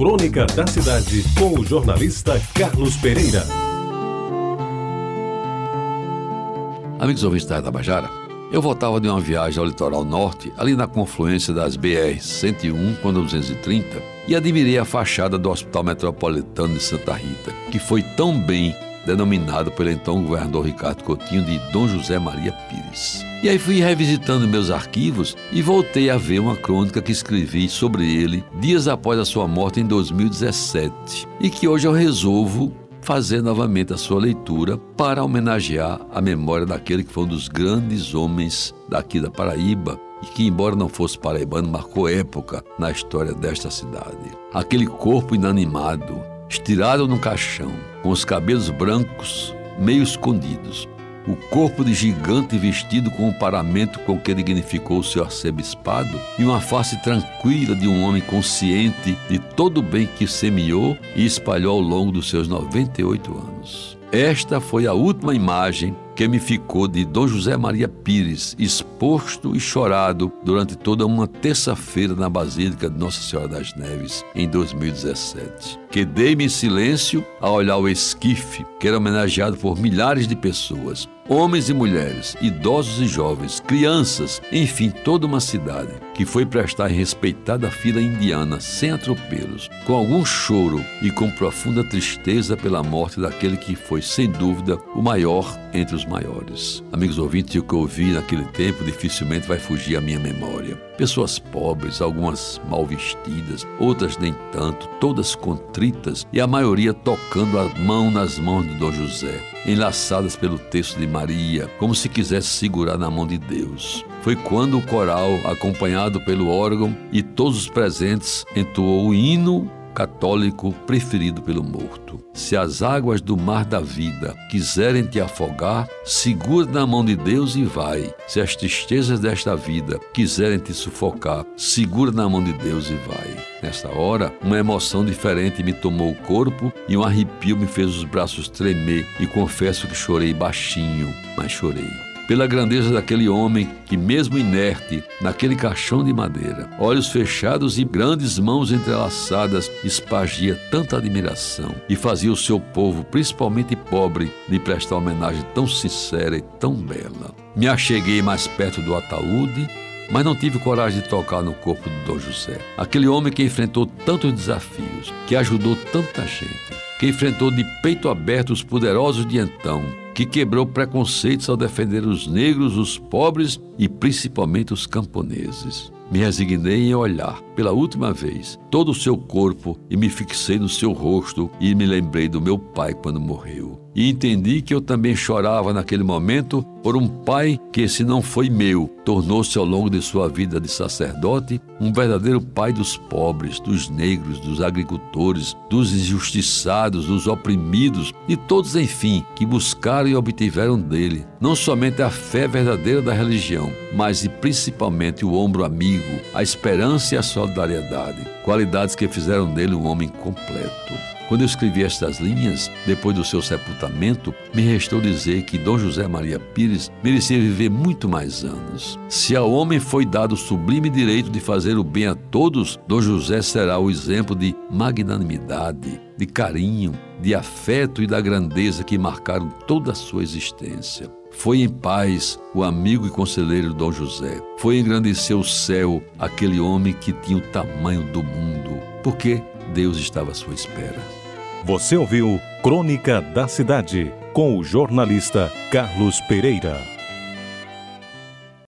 Crônica da Cidade, com o jornalista Carlos Pereira. Amigos ouvintes da Tabajara, eu voltava de uma viagem ao litoral norte, ali na confluência das BR 101 com 230, e admirei a fachada do Hospital Metropolitano de Santa Rita, que foi tão bem denominado pelo então governador Ricardo Coutinho de Dom José Maria Pires. E aí fui revisitando meus arquivos e voltei a ver uma crônica que escrevi sobre ele dias após a sua morte em 2017 e que hoje eu resolvo fazer novamente a sua leitura para homenagear a memória daquele que foi um dos grandes homens daqui da Paraíba e que, embora não fosse paraibano, marcou época na história desta cidade. Aquele corpo inanimado, estirado no caixão, com os cabelos brancos meio escondidos, o corpo de gigante vestido com o paramento com que dignificou o seu arcebispado e uma face tranquila de um homem consciente de todo o bem que semeou e espalhou ao longo dos seus 98 anos. Esta foi a última imagem que me ficou de Dom José Maria Pires, exposto e chorado durante toda uma terça-feira na Basílica de Nossa Senhora das Neves, em 2017. Quedei-me em silêncio a olhar o esquife, que era homenageado por milhares de pessoas, homens e mulheres, idosos e jovens, crianças, enfim, toda uma cidade, que foi prestar em respeitada fila indiana, sem atropelos, com algum choro e com profunda tristeza pela morte daquele que foi, sem dúvida, o maior entre os maiores. Amigos ouvintes, o que eu ouvi naquele tempo dificilmente vai fugir à minha memória. Pessoas pobres, algumas mal vestidas, outras nem tanto, todas contritas e a maioria tocando a mão nas mãos de Dom José, enlaçadas pelo texto de Maria, como se quisesse segurar na mão de Deus. Foi quando o coral, acompanhado pelo órgão e todos os presentes, entoou o hino católico preferido pelo morto. Se as águas do mar da vida quiserem te afogar, segura na mão de Deus e vai. Se as tristezas desta vida quiserem te sufocar, segura na mão de Deus e vai. Nesta hora, uma emoção diferente me tomou o corpo e um arrepio me fez os braços tremer e confesso que chorei baixinho, mas chorei pela grandeza daquele homem que, mesmo inerte, naquele caixão de madeira, olhos fechados e grandes mãos entrelaçadas, espargia tanta admiração e fazia o seu povo, principalmente pobre, lhe prestar homenagem tão sincera e tão bela. Me acheguei mais perto do ataúde mas não tive coragem de tocar no corpo de Dom José. Aquele homem que enfrentou tantos desafios, que ajudou tanta gente, que enfrentou de peito aberto os poderosos de então, que quebrou preconceitos ao defender os negros, os pobres e principalmente os camponeses. Me resignei em olhar, pela última vez, todo o seu corpo e me fixei no seu rosto e me lembrei do meu pai quando morreu. E entendi que eu também chorava naquele momento por um pai que, se não foi meu, tornou-se ao longo de sua vida de sacerdote um verdadeiro pai dos pobres, dos negros, dos agricultores, dos injustiçados, dos oprimidos e todos, enfim, que buscaram e obtiveram dele não somente a fé verdadeira da religião, mas e principalmente o ombro amigo, a esperança e a solidariedade, qualidades que fizeram dele um homem completo. Quando eu escrevi estas linhas, depois do seu sepultamento, me restou dizer que Dom José Maria Pires merecia viver muito mais anos. Se ao homem foi dado o sublime direito de fazer o bem a todos, Dom José será o exemplo de magnanimidade, de carinho, de afeto e da grandeza que marcaram toda a sua existência. Foi em paz o amigo e conselheiro Dom José. Foi engrandecer o céu aquele homem que tinha o tamanho do mundo, porque Deus estava à sua espera. Você ouviu Crônica da Cidade com o jornalista Carlos Pereira.